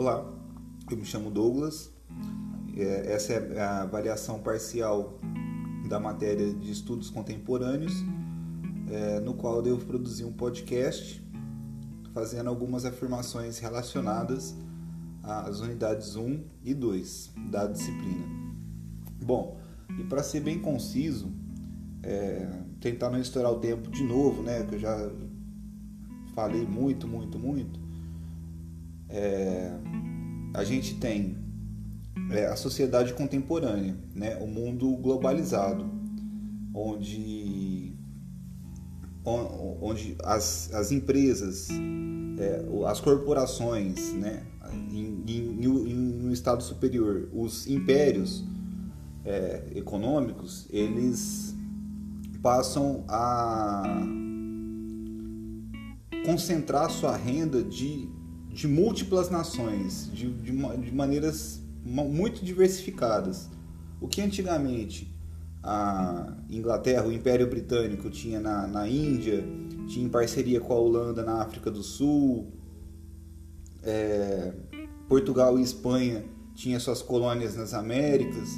Olá, eu me chamo Douglas. É, essa é a avaliação parcial da matéria de estudos contemporâneos, é, no qual eu devo produzir um podcast fazendo algumas afirmações relacionadas às unidades 1 e 2 da disciplina. Bom, e para ser bem conciso, é, tentar não estourar o tempo de novo, né? Que eu já falei muito, muito, muito. É, a gente tem é, a sociedade contemporânea, né? O mundo globalizado, onde onde as, as empresas, é, as corporações, né, em, em, em, no estado superior, os impérios é, econômicos, eles passam a concentrar sua renda de, de múltiplas nações, de, de, de maneiras muito diversificadas. O que antigamente a Inglaterra, o Império Britânico tinha na, na Índia, tinha em parceria com a Holanda na África do Sul, é, Portugal e Espanha tinha suas colônias nas Américas.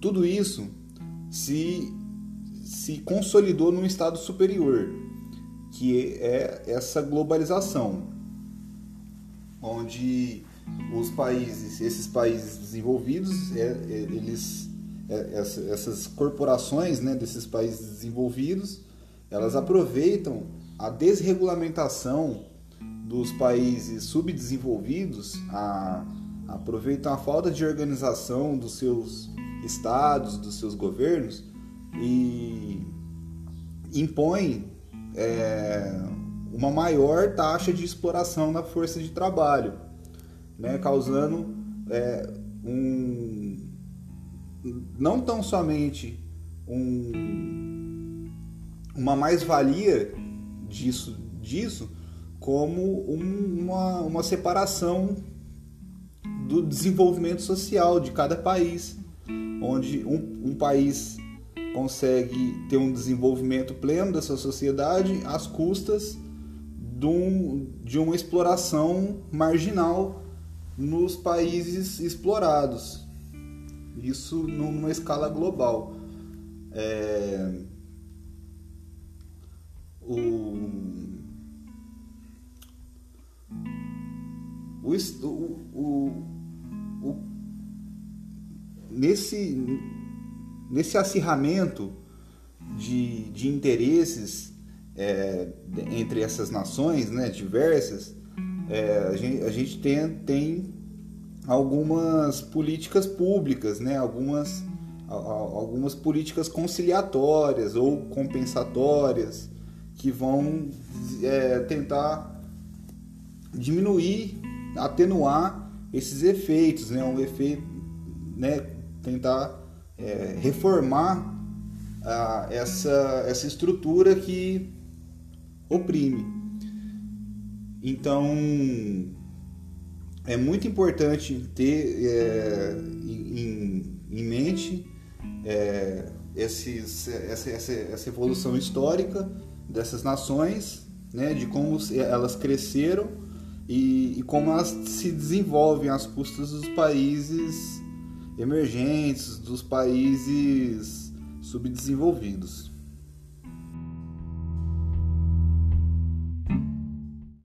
Tudo isso se, se consolidou num estado superior, que é essa globalização, onde os países, esses países desenvolvidos, é, é, eles, é, essas corporações né, desses países desenvolvidos, elas aproveitam a desregulamentação dos países subdesenvolvidos, a, aproveitam a falta de organização dos seus estados, dos seus governos e impõem é, uma maior taxa de exploração na força de trabalho, né, causando é, um não tão somente um, uma mais-valia disso, disso, como um, uma, uma separação do desenvolvimento social de cada país, onde um, um país consegue ter um desenvolvimento pleno da sua sociedade às custas de, um, de uma exploração marginal nos países explorados. Isso numa escala global. É, o, o, o, o, nesse nesse acirramento de, de interesses é, entre essas nações né, diversas, é, a, gente, a gente tem, tem algumas políticas públicas, né, algumas, algumas políticas conciliatórias ou compensatórias que vão é, tentar diminuir, atenuar esses efeitos, né, um efeito, né, tentar é, reformar a, essa, essa estrutura que oprime. Então, é muito importante ter é, em, em, mente é, essa, essa, essa evolução histórica dessas nações, né, de como elas cresceram e, e como elas se desenvolvem às custas dos países emergentes, dos países subdesenvolvidos.